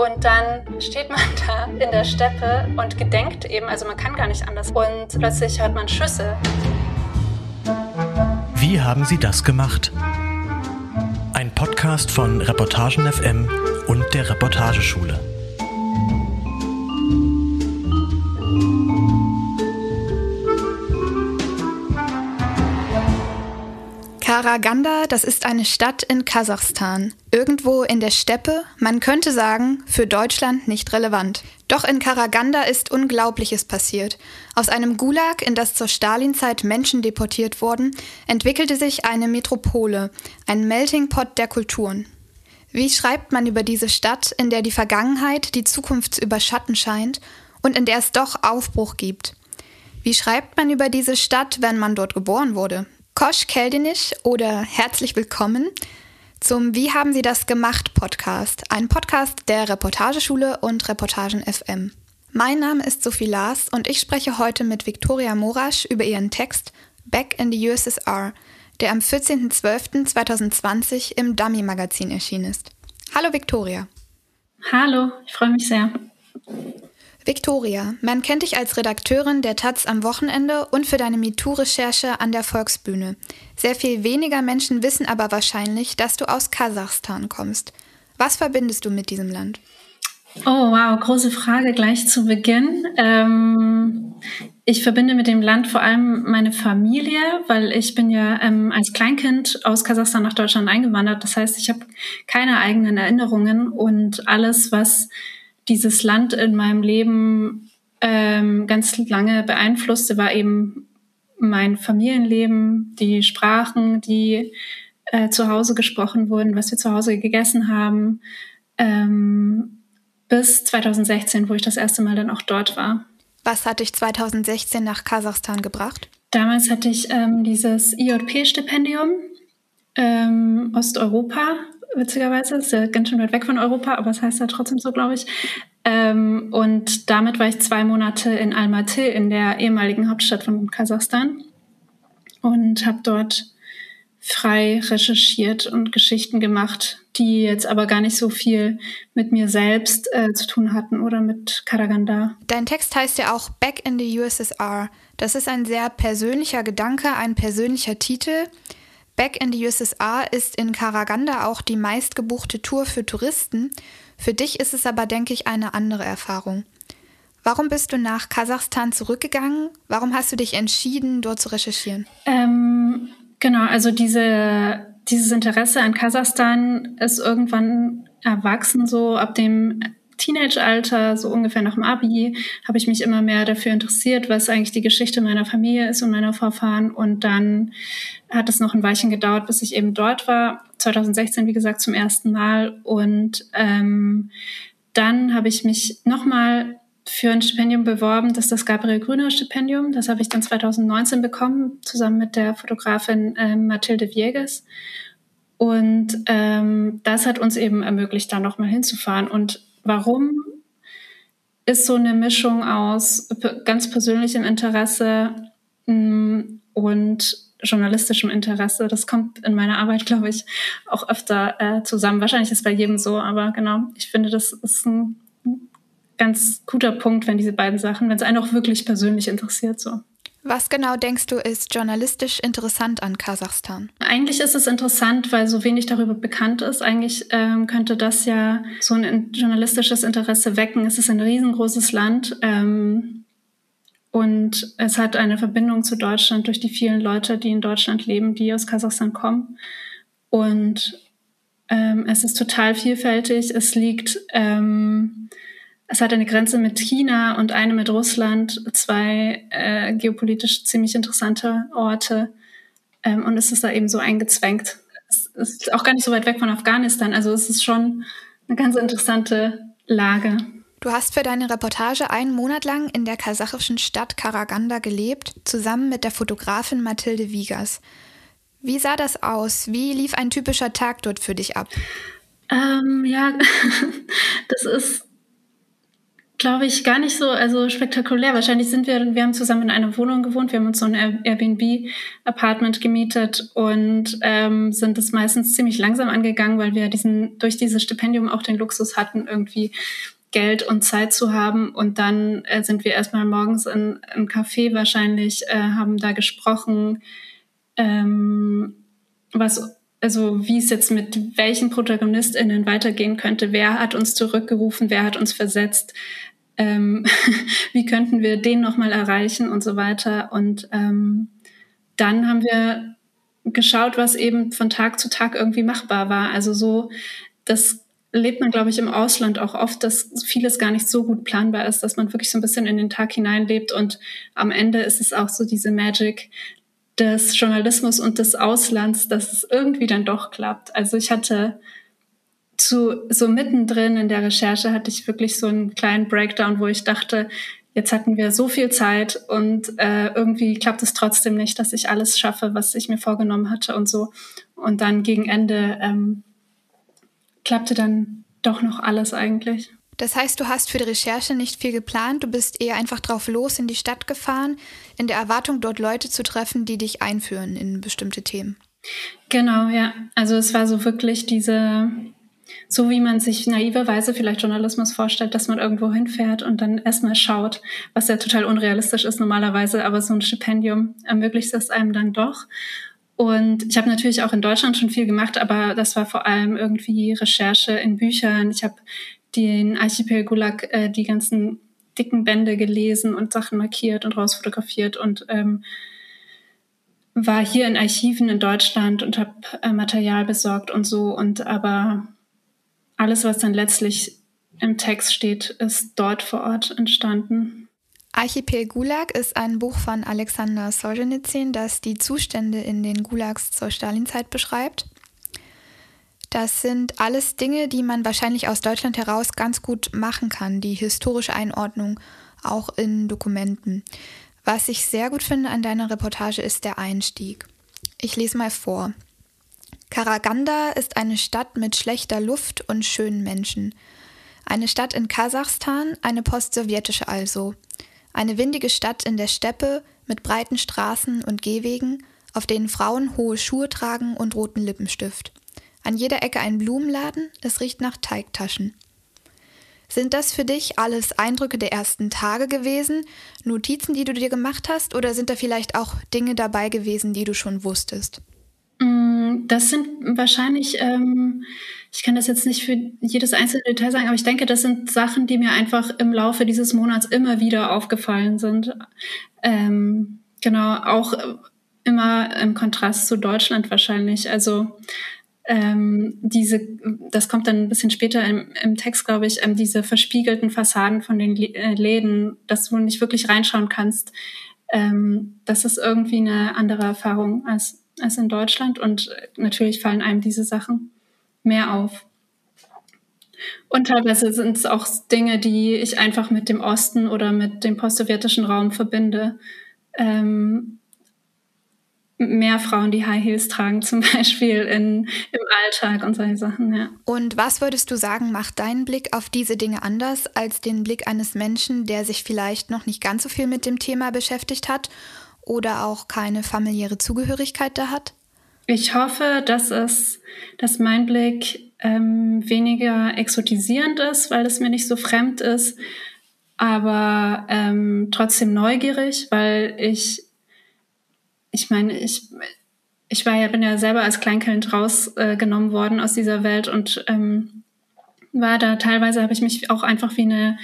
Und dann steht man da in der Steppe und gedenkt eben, also man kann gar nicht anders. Und plötzlich hört man Schüsse. Wie haben Sie das gemacht? Ein Podcast von Reportagen FM und der Reportageschule. Karaganda, das ist eine Stadt in Kasachstan. Irgendwo in der Steppe, man könnte sagen, für Deutschland nicht relevant. Doch in Karaganda ist Unglaubliches passiert. Aus einem Gulag, in das zur Stalinzeit Menschen deportiert wurden, entwickelte sich eine Metropole, ein Melting Pot der Kulturen. Wie schreibt man über diese Stadt, in der die Vergangenheit die Zukunft zu überschatten scheint und in der es doch Aufbruch gibt? Wie schreibt man über diese Stadt, wenn man dort geboren wurde? Kosch Keldinich oder herzlich willkommen zum Wie haben Sie das gemacht Podcast, ein Podcast der Reportageschule und Reportagen FM. Mein Name ist Sophie Lars und ich spreche heute mit Viktoria Morasch über ihren Text Back in the USSR, der am 14.12.2020 im Dummy Magazin erschienen ist. Hallo Viktoria. Hallo, ich freue mich sehr. Victoria, man kennt dich als Redakteurin der Taz am Wochenende und für deine MeToo-Recherche an der Volksbühne. Sehr viel weniger Menschen wissen aber wahrscheinlich, dass du aus Kasachstan kommst. Was verbindest du mit diesem Land? Oh, wow, große Frage gleich zu Beginn. Ähm, ich verbinde mit dem Land vor allem meine Familie, weil ich bin ja ähm, als Kleinkind aus Kasachstan nach Deutschland eingewandert. Das heißt, ich habe keine eigenen Erinnerungen und alles, was dieses Land in meinem Leben ähm, ganz lange beeinflusste, war eben mein Familienleben, die Sprachen, die äh, zu Hause gesprochen wurden, was wir zu Hause gegessen haben, ähm, bis 2016, wo ich das erste Mal dann auch dort war. Was hat dich 2016 nach Kasachstan gebracht? Damals hatte ich ähm, dieses IJP-Stipendium ähm, Osteuropa witzigerweise. Ist ja ganz schön weit weg von Europa, aber es das heißt ja trotzdem so, glaube ich. Ähm, und damit war ich zwei Monate in Almaty, in der ehemaligen Hauptstadt von Kasachstan. Und habe dort frei recherchiert und Geschichten gemacht, die jetzt aber gar nicht so viel mit mir selbst äh, zu tun hatten oder mit Karaganda. Dein Text heißt ja auch Back in the USSR. Das ist ein sehr persönlicher Gedanke, ein persönlicher Titel. Back in the USSR ist in Karaganda auch die meistgebuchte Tour für Touristen. Für dich ist es aber, denke ich, eine andere Erfahrung. Warum bist du nach Kasachstan zurückgegangen? Warum hast du dich entschieden, dort zu recherchieren? Ähm, genau, also diese, dieses Interesse an Kasachstan ist irgendwann erwachsen, so ab dem Teenage-Alter, so ungefähr nach dem Abi, habe ich mich immer mehr dafür interessiert, was eigentlich die Geschichte meiner Familie ist und meiner Vorfahren. Und dann hat es noch ein Weilchen gedauert, bis ich eben dort war. 2016, wie gesagt, zum ersten Mal. Und ähm, dann habe ich mich nochmal für ein Stipendium beworben, das ist das Gabriel Grüner Stipendium. Das habe ich dann 2019 bekommen, zusammen mit der Fotografin äh, Mathilde Vieges. Und ähm, das hat uns eben ermöglicht, da nochmal hinzufahren. Und Warum ist so eine Mischung aus ganz persönlichem Interesse mm, und journalistischem Interesse. Das kommt in meiner Arbeit, glaube ich, auch öfter äh, zusammen. Wahrscheinlich ist bei jedem so, aber genau, ich finde, das ist ein ganz guter Punkt, wenn diese beiden Sachen, wenn es einen auch wirklich persönlich interessiert, so. Was genau denkst du ist journalistisch interessant an Kasachstan? Eigentlich ist es interessant, weil so wenig darüber bekannt ist. Eigentlich ähm, könnte das ja so ein journalistisches Interesse wecken. Es ist ein riesengroßes Land ähm, und es hat eine Verbindung zu Deutschland durch die vielen Leute, die in Deutschland leben, die aus Kasachstan kommen. Und ähm, es ist total vielfältig. Es liegt ähm, es hat eine Grenze mit China und eine mit Russland, zwei äh, geopolitisch ziemlich interessante Orte. Ähm, und es ist da eben so eingezwängt. Es ist auch gar nicht so weit weg von Afghanistan. Also es ist schon eine ganz interessante Lage. Du hast für deine Reportage einen Monat lang in der kasachischen Stadt Karaganda gelebt, zusammen mit der Fotografin Mathilde Wiegers. Wie sah das aus? Wie lief ein typischer Tag dort für dich ab? Ähm, ja, das ist glaube ich, gar nicht so also spektakulär. Wahrscheinlich sind wir, wir haben zusammen in einer Wohnung gewohnt, wir haben uns so ein Airbnb-Apartment gemietet und ähm, sind es meistens ziemlich langsam angegangen, weil wir diesen durch dieses Stipendium auch den Luxus hatten, irgendwie Geld und Zeit zu haben. Und dann äh, sind wir erstmal morgens in einem Café wahrscheinlich, äh, haben da gesprochen, ähm, was also wie es jetzt mit welchen ProtagonistInnen weitergehen könnte. Wer hat uns zurückgerufen? Wer hat uns versetzt? Ähm, wie könnten wir den nochmal erreichen und so weiter. Und ähm, dann haben wir geschaut, was eben von Tag zu Tag irgendwie machbar war. Also so, das lebt man, glaube ich, im Ausland auch oft, dass vieles gar nicht so gut planbar ist, dass man wirklich so ein bisschen in den Tag hineinlebt und am Ende ist es auch so diese Magic des Journalismus und des Auslands, dass es irgendwie dann doch klappt. Also ich hatte zu so mittendrin in der Recherche hatte ich wirklich so einen kleinen Breakdown, wo ich dachte, jetzt hatten wir so viel Zeit und äh, irgendwie klappt es trotzdem nicht, dass ich alles schaffe, was ich mir vorgenommen hatte und so. Und dann gegen Ende ähm, klappte dann doch noch alles eigentlich. Das heißt, du hast für die Recherche nicht viel geplant, du bist eher einfach drauf los in die Stadt gefahren, in der Erwartung, dort Leute zu treffen, die dich einführen in bestimmte Themen. Genau, ja. Also es war so wirklich diese so wie man sich naiverweise vielleicht Journalismus vorstellt, dass man irgendwo hinfährt und dann erstmal schaut, was ja total unrealistisch ist normalerweise, aber so ein Stipendium ermöglicht es einem dann doch. Und ich habe natürlich auch in Deutschland schon viel gemacht, aber das war vor allem irgendwie Recherche in Büchern. Ich habe den Archipel Gulag, äh, die ganzen dicken Bände gelesen und Sachen markiert und rausfotografiert und ähm, war hier in Archiven in Deutschland und habe äh, Material besorgt und so. Und aber alles, was dann letztlich im Text steht, ist dort vor Ort entstanden. Archipel Gulag ist ein Buch von Alexander Solzhenitsyn, das die Zustände in den Gulags zur Stalinzeit beschreibt. Das sind alles Dinge, die man wahrscheinlich aus Deutschland heraus ganz gut machen kann, die historische Einordnung auch in Dokumenten. Was ich sehr gut finde an deiner Reportage ist der Einstieg. Ich lese mal vor. Karaganda ist eine Stadt mit schlechter Luft und schönen Menschen. Eine Stadt in Kasachstan, eine postsowjetische also. Eine windige Stadt in der Steppe mit breiten Straßen und Gehwegen, auf denen Frauen hohe Schuhe tragen und roten Lippenstift. An jeder Ecke ein Blumenladen, es riecht nach Teigtaschen. Sind das für dich alles Eindrücke der ersten Tage gewesen, Notizen, die du dir gemacht hast, oder sind da vielleicht auch Dinge dabei gewesen, die du schon wusstest? Mm, das sind wahrscheinlich, ähm, ich kann das jetzt nicht für jedes einzelne Detail sagen, aber ich denke, das sind Sachen, die mir einfach im Laufe dieses Monats immer wieder aufgefallen sind. Ähm, genau, auch immer im Kontrast zu Deutschland wahrscheinlich. Also ähm, diese, das kommt dann ein bisschen später im, im Text, glaube ich, ähm, diese verspiegelten Fassaden von den äh, Läden, dass du nicht wirklich reinschauen kannst. Ähm, das ist irgendwie eine andere Erfahrung als als in Deutschland und natürlich fallen einem diese Sachen mehr auf. Und teilweise sind es auch Dinge, die ich einfach mit dem Osten oder mit dem postsowjetischen Raum verbinde. Ähm, mehr Frauen, die High Heels tragen, zum Beispiel in, im Alltag und solche Sachen, ja. Und was würdest du sagen, macht deinen Blick auf diese Dinge anders als den Blick eines Menschen, der sich vielleicht noch nicht ganz so viel mit dem Thema beschäftigt hat oder auch keine familiäre Zugehörigkeit da hat? Ich hoffe, dass es, dass mein Blick ähm, weniger exotisierend ist, weil es mir nicht so fremd ist, aber ähm, trotzdem neugierig, weil ich, ich meine, ich, ich war ja, bin ja selber als Kleinkind rausgenommen äh, worden aus dieser Welt und ähm, war da teilweise habe ich mich auch einfach wie eine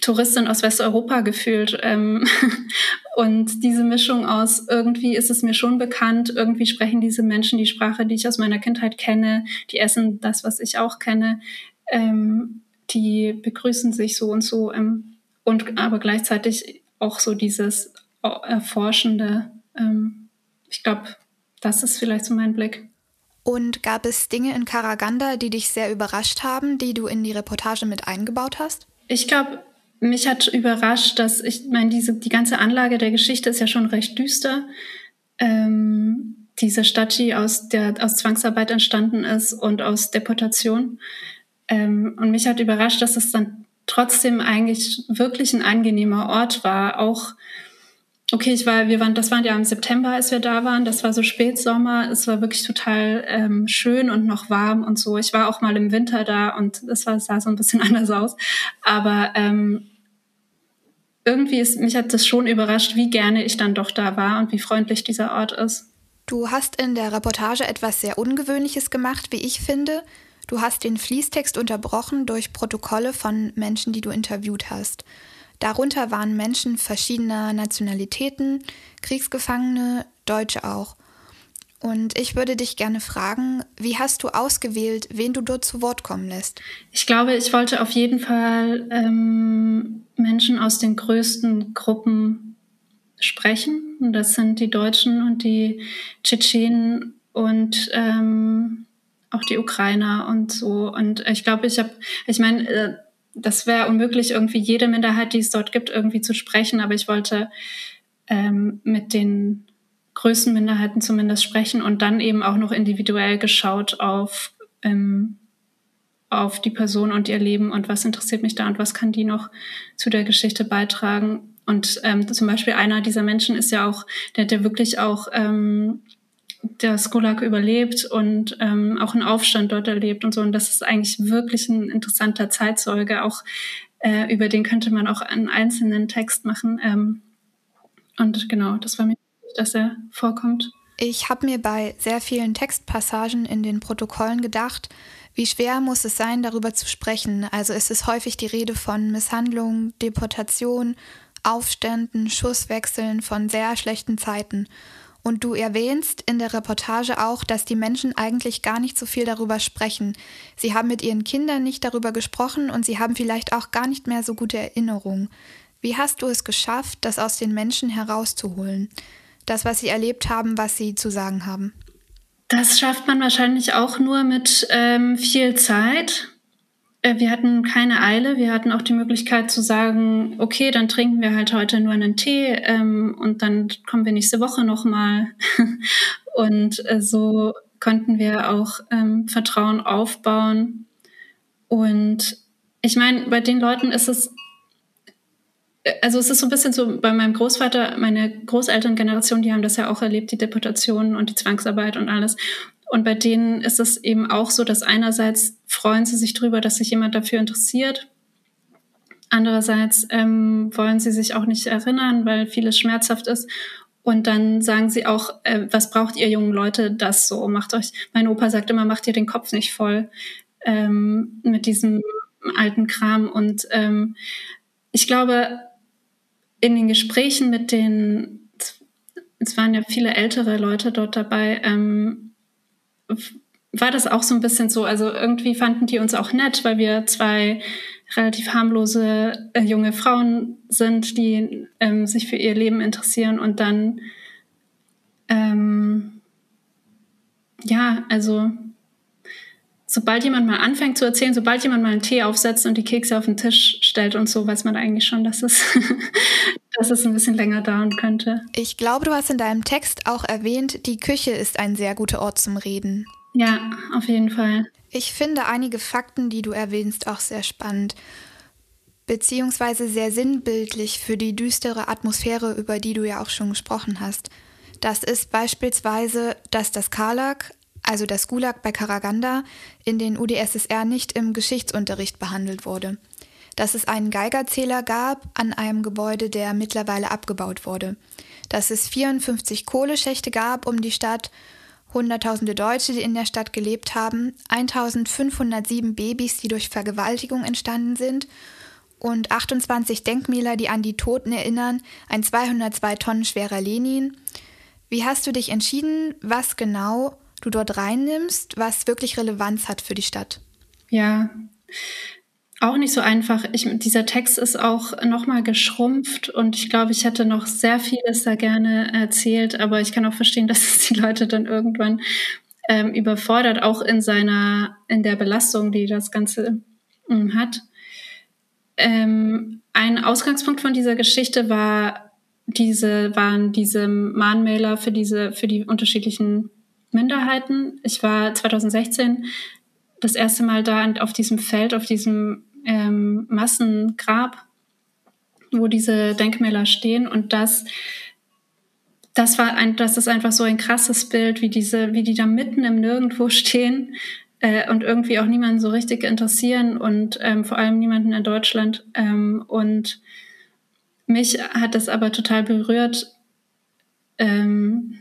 Touristin aus Westeuropa gefühlt. Ähm, und diese Mischung aus irgendwie ist es mir schon bekannt, irgendwie sprechen diese Menschen die Sprache, die ich aus meiner Kindheit kenne, die essen das, was ich auch kenne, ähm, die begrüßen sich so und so ähm, und aber gleichzeitig auch so dieses Erforschende. Ich glaube, das ist vielleicht so mein Blick. Und gab es Dinge in Karaganda, die dich sehr überrascht haben, die du in die Reportage mit eingebaut hast? Ich glaube, mich hat überrascht, dass ich meine, diese, die ganze Anlage der Geschichte ist ja schon recht düster. Ähm, diese Stadt, die aus, der, aus Zwangsarbeit entstanden ist und aus Deportation. Ähm, und mich hat überrascht, dass es dann trotzdem eigentlich wirklich ein angenehmer Ort war. Auch, okay, ich war, wir waren, das war ja im September, als wir da waren. Das war so Spätsommer. Es war wirklich total ähm, schön und noch warm und so. Ich war auch mal im Winter da und es war, sah so ein bisschen anders aus. Aber ähm, irgendwie ist, mich hat das schon überrascht, wie gerne ich dann doch da war und wie freundlich dieser Ort ist. Du hast in der Reportage etwas sehr Ungewöhnliches gemacht, wie ich finde. Du hast den Fließtext unterbrochen durch Protokolle von Menschen, die du interviewt hast. Darunter waren Menschen verschiedener Nationalitäten, Kriegsgefangene, Deutsche auch. Und ich würde dich gerne fragen, wie hast du ausgewählt, wen du dort zu Wort kommen lässt? Ich glaube, ich wollte auf jeden Fall ähm, Menschen aus den größten Gruppen sprechen. Und das sind die Deutschen und die Tschetschenen und ähm, auch die Ukrainer und so. Und ich glaube, ich habe, ich meine, äh, das wäre unmöglich, irgendwie jede Minderheit, die es dort gibt, irgendwie zu sprechen. Aber ich wollte ähm, mit den größten Minderheiten zumindest sprechen und dann eben auch noch individuell geschaut auf, ähm, auf die Person und ihr Leben und was interessiert mich da und was kann die noch zu der Geschichte beitragen. Und ähm, zum Beispiel einer dieser Menschen ist ja auch, der hat ja wirklich auch ähm, der Skolak überlebt und ähm, auch einen Aufstand dort erlebt und so. Und das ist eigentlich wirklich ein interessanter Zeitzeuge. Auch äh, über den könnte man auch einen einzelnen Text machen. Ähm, und genau, das war mir dass er vorkommt. Ich habe mir bei sehr vielen Textpassagen in den Protokollen gedacht, wie schwer muss es sein, darüber zu sprechen? Also es ist häufig die Rede von Misshandlung, Deportation, Aufständen, Schusswechseln von sehr schlechten Zeiten. Und du erwähnst in der Reportage auch, dass die Menschen eigentlich gar nicht so viel darüber sprechen. Sie haben mit ihren Kindern nicht darüber gesprochen und sie haben vielleicht auch gar nicht mehr so gute Erinnerungen. Wie hast du es geschafft, das aus den Menschen herauszuholen? Das, was sie erlebt haben, was sie zu sagen haben? Das schafft man wahrscheinlich auch nur mit ähm, viel Zeit äh, wir hatten keine Eile. Wir hatten auch die Möglichkeit zu sagen, okay, dann trinken wir halt heute nur einen Tee ähm, und dann kommen wir nächste Woche nochmal. und äh, so konnten wir auch ähm, Vertrauen aufbauen. Und ich meine, bei den Leuten ist es, also es ist so ein bisschen so, bei meinem Großvater, meine Großelterngeneration, die haben das ja auch erlebt, die Deportationen und die Zwangsarbeit und alles. Und bei denen ist es eben auch so, dass einerseits freuen sie sich darüber, dass sich jemand dafür interessiert. Andererseits ähm, wollen sie sich auch nicht erinnern, weil vieles schmerzhaft ist. Und dann sagen sie auch, äh, was braucht ihr jungen Leute das so? Macht euch, mein Opa sagt immer, macht ihr den Kopf nicht voll ähm, mit diesem alten Kram. Und ähm, ich glaube, in den Gesprächen mit den, es waren ja viele ältere Leute dort dabei, ähm, war das auch so ein bisschen so. Also irgendwie fanden die uns auch nett, weil wir zwei relativ harmlose äh, junge Frauen sind, die ähm, sich für ihr Leben interessieren und dann ähm, ja, also sobald jemand mal anfängt zu erzählen, sobald jemand mal einen Tee aufsetzt und die Kekse auf den Tisch stellt und so, weiß man eigentlich schon, dass es, dass es ein bisschen länger dauern könnte. Ich glaube, du hast in deinem Text auch erwähnt, die Küche ist ein sehr guter Ort zum Reden. Ja, auf jeden Fall. Ich finde einige Fakten, die du erwähnst, auch sehr spannend, beziehungsweise sehr sinnbildlich für die düstere Atmosphäre, über die du ja auch schon gesprochen hast. Das ist beispielsweise, dass das Karlak, also das Gulag bei Karaganda, in den UdSSR nicht im Geschichtsunterricht behandelt wurde. Dass es einen Geigerzähler gab an einem Gebäude, der mittlerweile abgebaut wurde. Dass es 54 Kohleschächte gab um die Stadt Hunderttausende Deutsche, die in der Stadt gelebt haben, 1507 Babys, die durch Vergewaltigung entstanden sind und 28 Denkmäler, die an die Toten erinnern, ein 202 Tonnen schwerer Lenin. Wie hast du dich entschieden, was genau du dort reinnimmst, was wirklich Relevanz hat für die Stadt? Ja, auch nicht so einfach. Ich, dieser Text ist auch nochmal geschrumpft und ich glaube, ich hätte noch sehr vieles da gerne erzählt, aber ich kann auch verstehen, dass es die Leute dann irgendwann ähm, überfordert, auch in seiner, in der Belastung, die das Ganze ähm, hat. Ähm, ein Ausgangspunkt von dieser Geschichte war diese, waren diese Mahnmäler für diese, für die unterschiedlichen Minderheiten. Ich war 2016 das erste Mal da auf diesem Feld, auf diesem ähm, Massengrab, wo diese Denkmäler stehen. Und das, das war ein, das ist einfach so ein krasses Bild, wie diese, wie die da mitten im Nirgendwo stehen äh, und irgendwie auch niemanden so richtig interessieren und ähm, vor allem niemanden in Deutschland. Ähm, und mich hat das aber total berührt, ähm,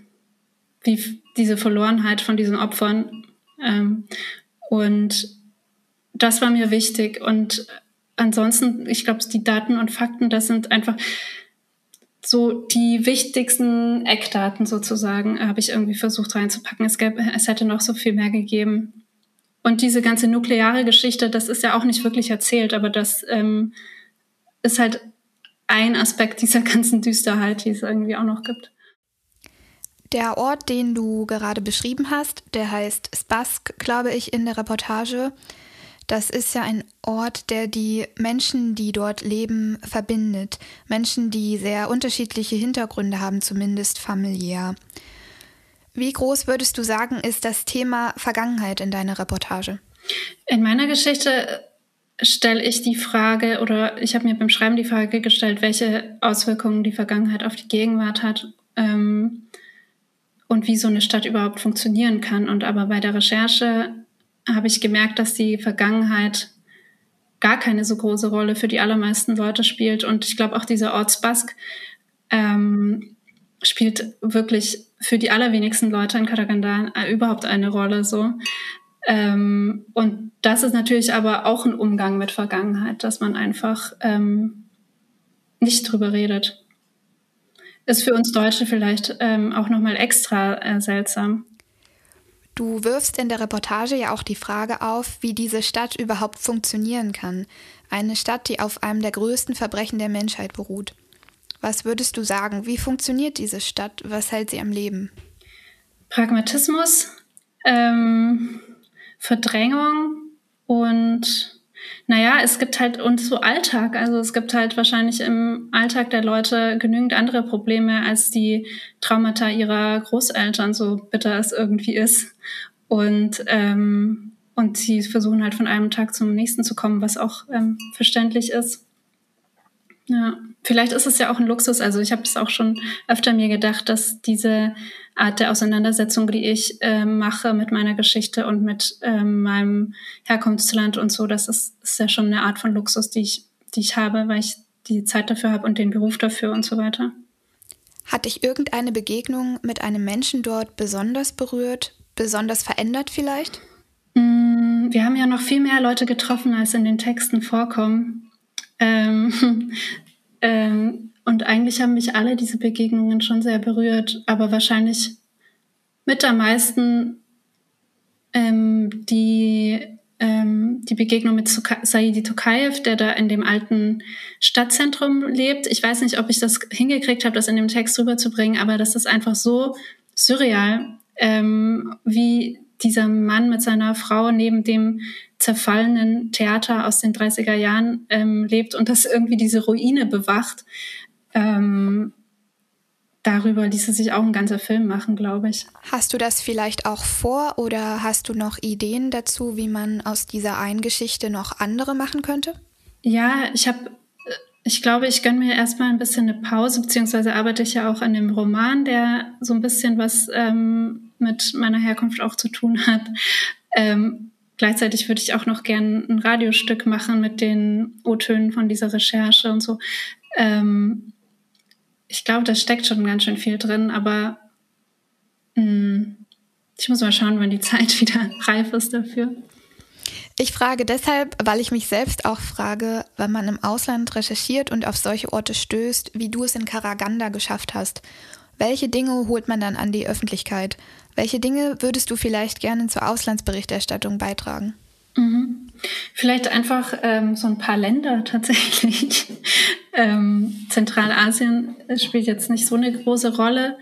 wie diese Verlorenheit von diesen Opfern. Ähm, und das war mir wichtig. Und ansonsten, ich glaube, die Daten und Fakten, das sind einfach so die wichtigsten Eckdaten sozusagen, habe ich irgendwie versucht reinzupacken. Es, gäbe, es hätte noch so viel mehr gegeben. Und diese ganze nukleare Geschichte, das ist ja auch nicht wirklich erzählt, aber das ähm, ist halt ein Aspekt dieser ganzen Düsterheit, die es irgendwie auch noch gibt. Der Ort, den du gerade beschrieben hast, der heißt Spask, glaube ich, in der Reportage. Das ist ja ein Ort, der die Menschen, die dort leben, verbindet. Menschen, die sehr unterschiedliche Hintergründe haben, zumindest familiär. Wie groß würdest du sagen, ist das Thema Vergangenheit in deiner Reportage? In meiner Geschichte stelle ich die Frage oder ich habe mir beim Schreiben die Frage gestellt, welche Auswirkungen die Vergangenheit auf die Gegenwart hat ähm, und wie so eine Stadt überhaupt funktionieren kann. Und aber bei der Recherche habe ich gemerkt, dass die Vergangenheit gar keine so große Rolle für die allermeisten Leute spielt. Und ich glaube auch dieser Ortsbask ähm, spielt wirklich für die allerwenigsten Leute in Karaganda äh, überhaupt eine Rolle so. Ähm, und das ist natürlich aber auch ein Umgang mit Vergangenheit, dass man einfach ähm, nicht drüber redet. Ist für uns Deutsche vielleicht ähm, auch nochmal extra äh, seltsam. Du wirfst in der Reportage ja auch die Frage auf, wie diese Stadt überhaupt funktionieren kann. Eine Stadt, die auf einem der größten Verbrechen der Menschheit beruht. Was würdest du sagen? Wie funktioniert diese Stadt? Was hält sie am Leben? Pragmatismus, ähm, Verdrängung und naja, es gibt halt uns so Alltag. Also es gibt halt wahrscheinlich im Alltag der Leute genügend andere Probleme als die Traumata ihrer Großeltern, so bitter es irgendwie ist. Und, ähm, und sie versuchen halt von einem Tag zum nächsten zu kommen, was auch ähm, verständlich ist. Ja, vielleicht ist es ja auch ein Luxus. Also ich habe es auch schon öfter mir gedacht, dass diese Art der Auseinandersetzung, die ich äh, mache mit meiner Geschichte und mit ähm, meinem Herkunftsland und so, das ist, ist ja schon eine Art von Luxus, die ich, die ich habe, weil ich die Zeit dafür habe und den Beruf dafür und so weiter. Hat dich irgendeine Begegnung mit einem Menschen dort besonders berührt, besonders verändert vielleicht? Mm, wir haben ja noch viel mehr Leute getroffen, als in den Texten vorkommen. Ähm, ähm, und eigentlich haben mich alle diese Begegnungen schon sehr berührt, aber wahrscheinlich mit am meisten ähm, die, ähm, die Begegnung mit Saidi Tokayev, der da in dem alten Stadtzentrum lebt. Ich weiß nicht, ob ich das hingekriegt habe, das in dem Text rüberzubringen, aber das ist einfach so surreal, ähm, wie dieser Mann mit seiner Frau neben dem zerfallenen Theater aus den 30er Jahren ähm, lebt und das irgendwie diese Ruine bewacht. Ähm, darüber ließe sich auch ein ganzer Film machen, glaube ich. Hast du das vielleicht auch vor oder hast du noch Ideen dazu, wie man aus dieser einen Geschichte noch andere machen könnte? Ja, ich habe ich glaube, ich gönne mir erstmal ein bisschen eine Pause, beziehungsweise arbeite ich ja auch an dem Roman, der so ein bisschen was ähm, mit meiner Herkunft auch zu tun hat. Ähm, gleichzeitig würde ich auch noch gern ein Radiostück machen mit den O-Tönen von dieser Recherche und so. Ähm, ich glaube, da steckt schon ganz schön viel drin, aber mh, hm, ich muss mal schauen, wann die Zeit wieder reif ist dafür. Ich frage deshalb, weil ich mich selbst auch frage, wenn man im Ausland recherchiert und auf solche Orte stößt, wie du es in Karaganda geschafft hast. Welche Dinge holt man dann an die Öffentlichkeit? Welche Dinge würdest du vielleicht gerne zur Auslandsberichterstattung beitragen? Mhm. Vielleicht einfach ähm, so ein paar Länder tatsächlich. ähm, Zentralasien spielt jetzt nicht so eine große Rolle,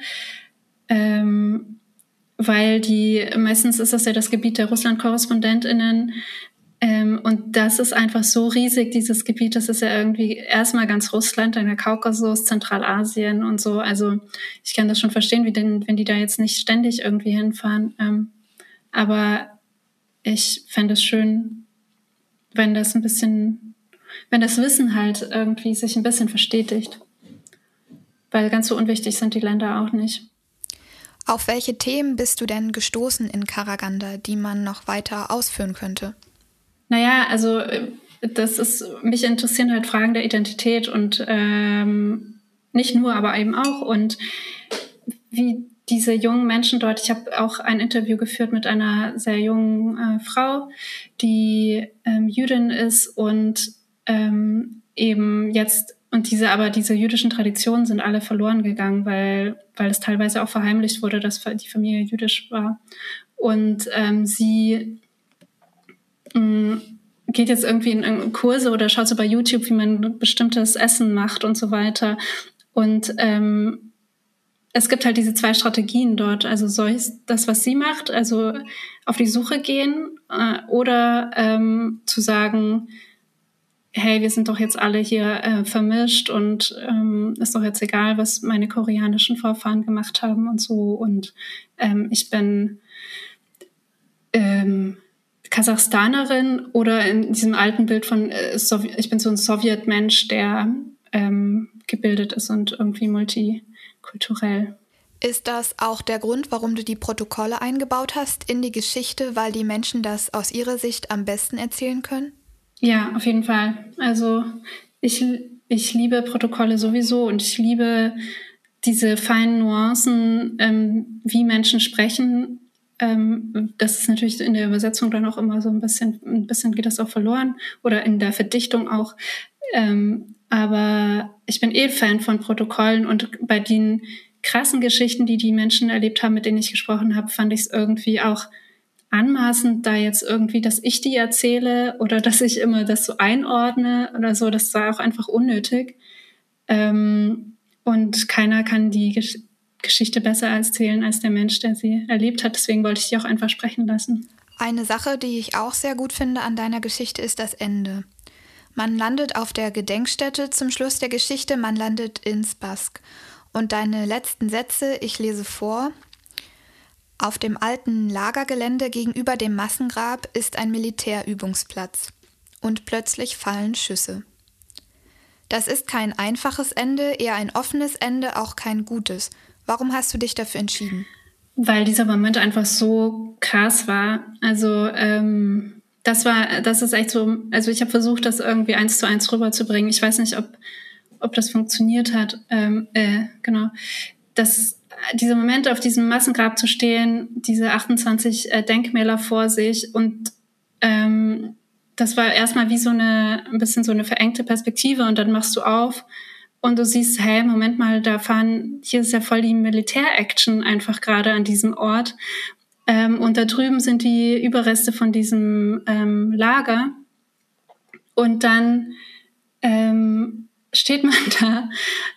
ähm, weil die meistens ist das ja das Gebiet der Russland-KorrespondentInnen. Ähm, und das ist einfach so riesig, dieses Gebiet. Das ist ja irgendwie erstmal ganz Russland, dann der Kaukasus, Zentralasien und so. Also ich kann das schon verstehen, wie denn, wenn die da jetzt nicht ständig irgendwie hinfahren. Ähm, aber ich fände es schön, wenn das ein bisschen wenn das Wissen halt irgendwie sich ein bisschen verstetigt. Weil ganz so unwichtig sind die Länder auch nicht. Auf welche Themen bist du denn gestoßen in Karaganda, die man noch weiter ausführen könnte? Naja, also das ist, mich interessieren halt Fragen der Identität und ähm, nicht nur, aber eben auch. Und wie diese jungen Menschen dort, ich habe auch ein Interview geführt mit einer sehr jungen äh, Frau, die ähm, Jüdin ist und ähm, eben jetzt und diese, aber diese jüdischen Traditionen sind alle verloren gegangen, weil, weil es teilweise auch verheimlicht wurde, dass die Familie jüdisch war. Und ähm, sie geht jetzt irgendwie in, Kurse oder schaut so bei YouTube, wie man bestimmtes Essen macht und so weiter. Und ähm, es gibt halt diese zwei Strategien dort. Also soll das, was sie macht, also auf die Suche gehen äh, oder ähm, zu sagen, hey, wir sind doch jetzt alle hier äh, vermischt und ähm, ist doch jetzt egal, was meine koreanischen Vorfahren gemacht haben und so. Und ähm, ich bin ähm, Kasachstanerin oder in diesem alten Bild von, äh, ich bin so ein Sowjetmensch, der ähm, gebildet ist und irgendwie multikulturell. Ist das auch der Grund, warum du die Protokolle eingebaut hast in die Geschichte, weil die Menschen das aus ihrer Sicht am besten erzählen können? Ja, auf jeden Fall. Also ich, ich liebe Protokolle sowieso und ich liebe diese feinen Nuancen, ähm, wie Menschen sprechen. Ähm, das ist natürlich in der Übersetzung dann auch immer so ein bisschen, ein bisschen geht das auch verloren oder in der Verdichtung auch. Ähm, aber ich bin eh Fan von Protokollen und bei den krassen Geschichten, die die Menschen erlebt haben, mit denen ich gesprochen habe, fand ich es irgendwie auch anmaßend, da jetzt irgendwie, dass ich die erzähle oder dass ich immer das so einordne oder so. Das war auch einfach unnötig. Ähm, und keiner kann die Geschichte besser erzählen als der Mensch, der sie erlebt hat. Deswegen wollte ich die auch einfach sprechen lassen. Eine Sache, die ich auch sehr gut finde an deiner Geschichte, ist das Ende. Man landet auf der Gedenkstätte zum Schluss der Geschichte, man landet in Spask. Und deine letzten Sätze, ich lese vor, auf dem alten Lagergelände gegenüber dem Massengrab ist ein Militärübungsplatz. Und plötzlich fallen Schüsse. Das ist kein einfaches Ende, eher ein offenes Ende, auch kein gutes. Warum hast du dich dafür entschieden? Weil dieser Moment einfach so krass war. Also ähm, das war, das ist echt so. Also ich habe versucht, das irgendwie eins zu eins rüberzubringen. Ich weiß nicht, ob ob das funktioniert hat. Ähm, äh, genau. Das dieser Moment auf diesem Massengrab zu stehen, diese 28 äh, Denkmäler vor sich und ähm, das war erstmal wie so eine, ein bisschen so eine verengte Perspektive und dann machst du auf und du siehst, hey, Moment mal, da fahren, hier ist ja voll die Militär-Action einfach gerade an diesem Ort. Ähm, und da drüben sind die Überreste von diesem ähm, Lager. Und dann ähm, steht man da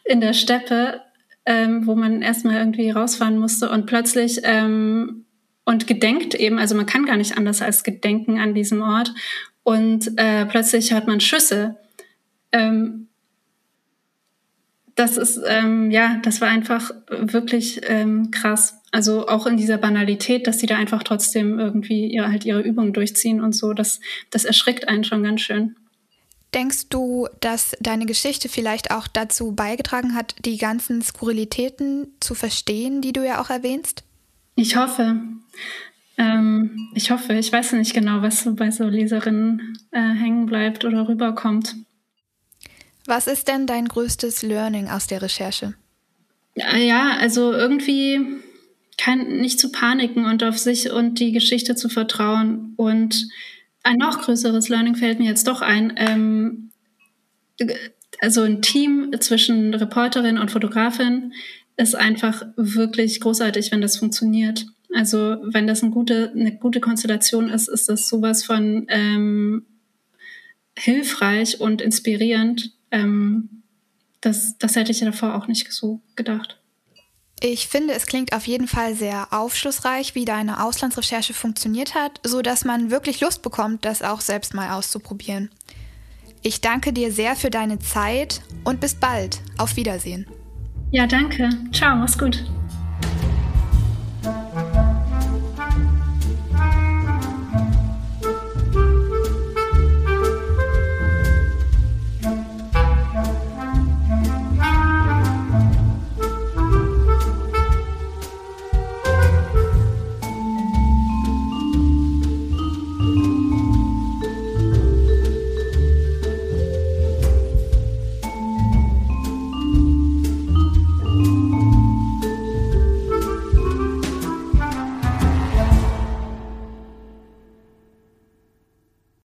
in der Steppe ähm, wo man erstmal irgendwie rausfahren musste und plötzlich ähm, und gedenkt eben, also man kann gar nicht anders als gedenken an diesem Ort und äh, plötzlich hört man Schüsse. Ähm, das ist, ähm, ja, das war einfach wirklich ähm, krass. Also auch in dieser Banalität, dass sie da einfach trotzdem irgendwie ihre, halt ihre Übungen durchziehen und so, das, das erschrickt einen schon ganz schön. Denkst du, dass deine Geschichte vielleicht auch dazu beigetragen hat, die ganzen Skurrilitäten zu verstehen, die du ja auch erwähnst? Ich hoffe. Ähm, ich hoffe. Ich weiß nicht genau, was so bei so Leserinnen äh, hängen bleibt oder rüberkommt. Was ist denn dein größtes Learning aus der Recherche? Ja, also irgendwie kein, nicht zu paniken und auf sich und die Geschichte zu vertrauen und ein noch größeres Learning fällt mir jetzt doch ein. Ähm, also ein Team zwischen Reporterin und Fotografin ist einfach wirklich großartig, wenn das funktioniert. Also wenn das eine gute, eine gute Konstellation ist, ist das sowas von ähm, hilfreich und inspirierend. Ähm, das, das hätte ich davor auch nicht so gedacht. Ich finde, es klingt auf jeden Fall sehr aufschlussreich, wie deine Auslandsrecherche funktioniert hat, so dass man wirklich Lust bekommt, das auch selbst mal auszuprobieren. Ich danke dir sehr für deine Zeit und bis bald. Auf Wiedersehen. Ja, danke. Ciao, mach's gut.